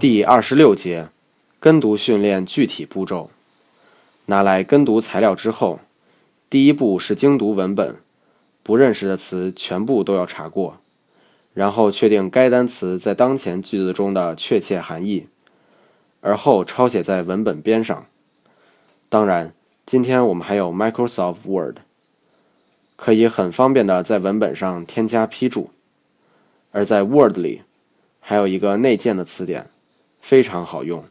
第二十六节，跟读训练具体步骤。拿来跟读材料之后，第一步是精读文本，不认识的词全部都要查过，然后确定该单词在当前句子中的确切含义，而后抄写在文本边上。当然，今天我们还有 Microsoft Word，可以很方便的在文本上添加批注。而在 Word 里，还有一个内建的词典，非常好用。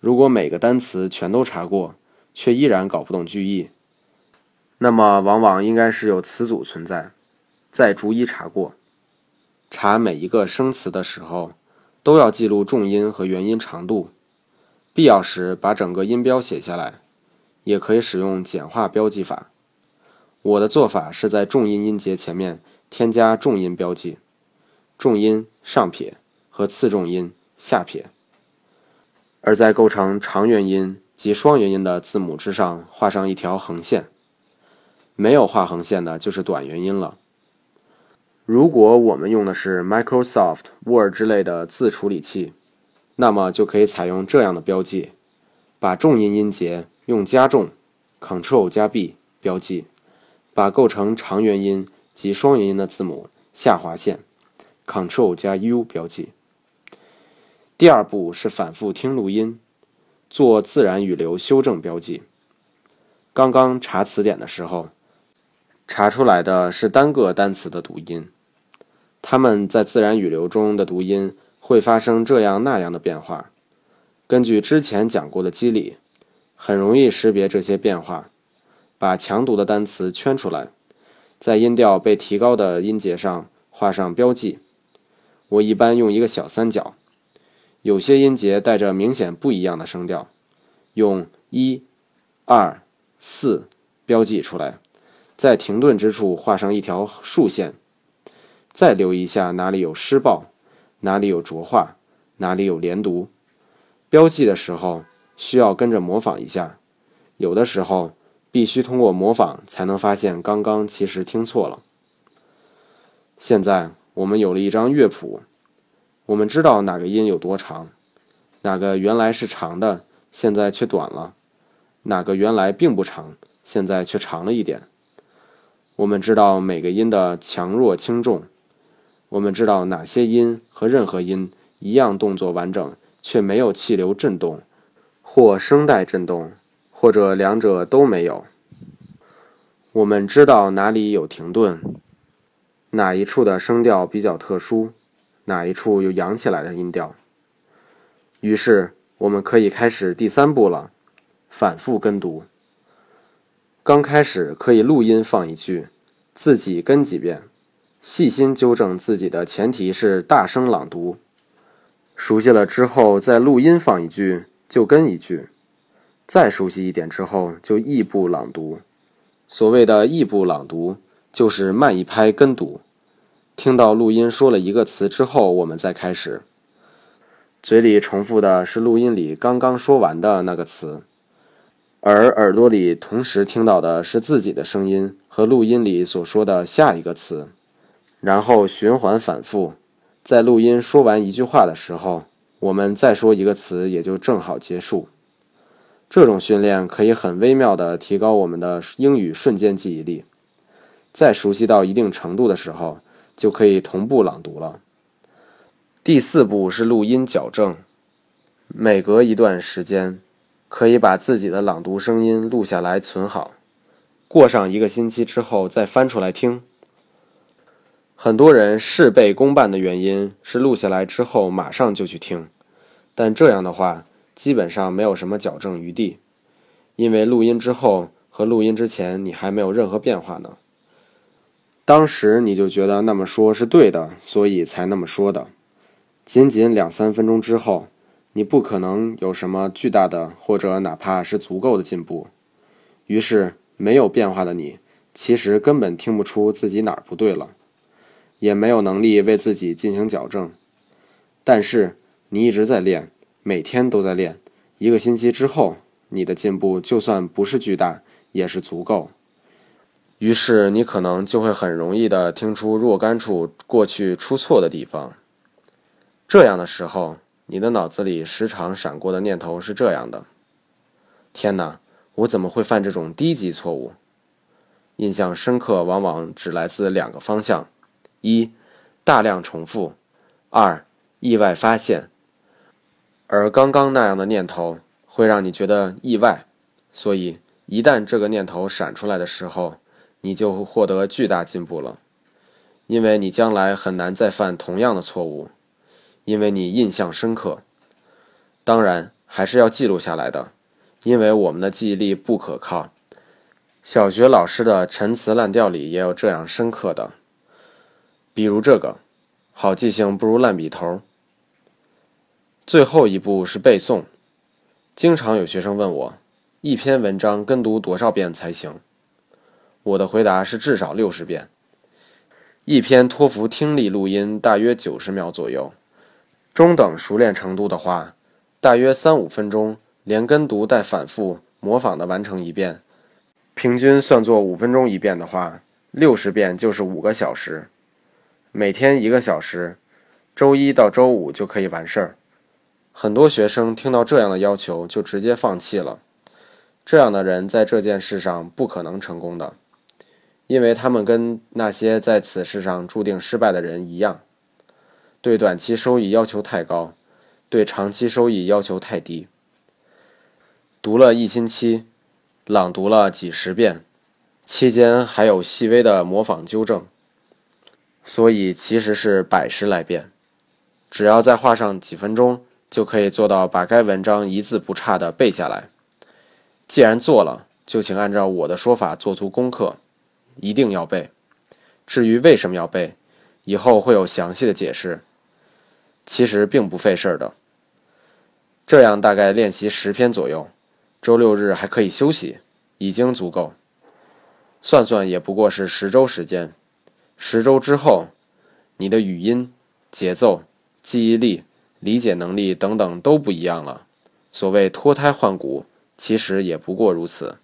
如果每个单词全都查过，却依然搞不懂句意，那么往往应该是有词组存在，再逐一查过。查每一个生词的时候，都要记录重音和元音长度，必要时把整个音标写下来，也可以使用简化标记法。我的做法是在重音音节前面添加重音标记。重音上撇和次重音下撇，而在构成长元音及双元音的字母之上画上一条横线。没有画横线的就是短元音了。如果我们用的是 Microsoft Word 之类的字处理器，那么就可以采用这样的标记：把重音音节用加重 Ctrl 加 B 标记，把构成长元音及双元音的字母下划线。Ctrl 加 U 标记。第二步是反复听录音，做自然语流修正标记。刚刚查词典的时候，查出来的是单个单词的读音，它们在自然语流中的读音会发生这样那样的变化。根据之前讲过的机理，很容易识别这些变化，把强读的单词圈出来，在音调被提高的音节上画上标记。我一般用一个小三角，有些音节带着明显不一样的声调，用一、二、四标记出来，在停顿之处画上一条竖线，再留意一下哪里有失爆，哪里有浊化，哪里有连读。标记的时候需要跟着模仿一下，有的时候必须通过模仿才能发现刚刚其实听错了。现在。我们有了一张乐谱，我们知道哪个音有多长，哪个原来是长的，现在却短了；哪个原来并不长，现在却长了一点。我们知道每个音的强弱轻重，我们知道哪些音和任何音一样动作完整，却没有气流震动，或声带震动，或者两者都没有。我们知道哪里有停顿。哪一处的声调比较特殊，哪一处有扬起来的音调。于是我们可以开始第三步了，反复跟读。刚开始可以录音放一句，自己跟几遍，细心纠正自己的前提是大声朗读。熟悉了之后再录音放一句，就跟一句。再熟悉一点之后就异步朗读。所谓的异步朗读。就是慢一拍跟读，听到录音说了一个词之后，我们再开始。嘴里重复的是录音里刚刚说完的那个词，而耳朵里同时听到的是自己的声音和录音里所说的下一个词，然后循环反复。在录音说完一句话的时候，我们再说一个词，也就正好结束。这种训练可以很微妙地提高我们的英语瞬间记忆力。在熟悉到一定程度的时候，就可以同步朗读了。第四步是录音矫正，每隔一段时间，可以把自己的朗读声音录下来存好，过上一个星期之后再翻出来听。很多人事倍功半的原因是录下来之后马上就去听，但这样的话基本上没有什么矫正余地，因为录音之后和录音之前你还没有任何变化呢。当时你就觉得那么说是对的，所以才那么说的。仅仅两三分钟之后，你不可能有什么巨大的或者哪怕是足够的进步。于是，没有变化的你，其实根本听不出自己哪儿不对了，也没有能力为自己进行矫正。但是，你一直在练，每天都在练。一个星期之后，你的进步就算不是巨大，也是足够。于是你可能就会很容易的听出若干处过去出错的地方。这样的时候，你的脑子里时常闪过的念头是这样的：天哪，我怎么会犯这种低级错误？印象深刻往往只来自两个方向：一，大量重复；二，意外发现。而刚刚那样的念头会让你觉得意外，所以一旦这个念头闪出来的时候，你就会获得巨大进步了，因为你将来很难再犯同样的错误。因为你印象深刻，当然还是要记录下来的，因为我们的记忆力不可靠。小学老师的陈词滥调里也有这样深刻的，比如这个：好记性不如烂笔头。最后一步是背诵，经常有学生问我，一篇文章跟读多少遍才行？我的回答是至少六十遍。一篇托福听力录音大约九十秒左右。中等熟练程度的话，大约三五分钟，连跟读带反复模仿的完成一遍。平均算作五分钟一遍的话，六十遍就是五个小时，每天一个小时，周一到周五就可以完事儿。很多学生听到这样的要求就直接放弃了。这样的人在这件事上不可能成功的，因为他们跟那些在此事上注定失败的人一样。对短期收益要求太高，对长期收益要求太低。读了一星期，朗读了几十遍，期间还有细微的模仿纠正，所以其实是百十来遍。只要再花上几分钟，就可以做到把该文章一字不差的背下来。既然做了，就请按照我的说法做足功课，一定要背。至于为什么要背，以后会有详细的解释。其实并不费事儿的，这样大概练习十篇左右，周六日还可以休息，已经足够。算算也不过是十周时间，十周之后，你的语音、节奏、记忆力、理解能力等等都不一样了。所谓脱胎换骨，其实也不过如此。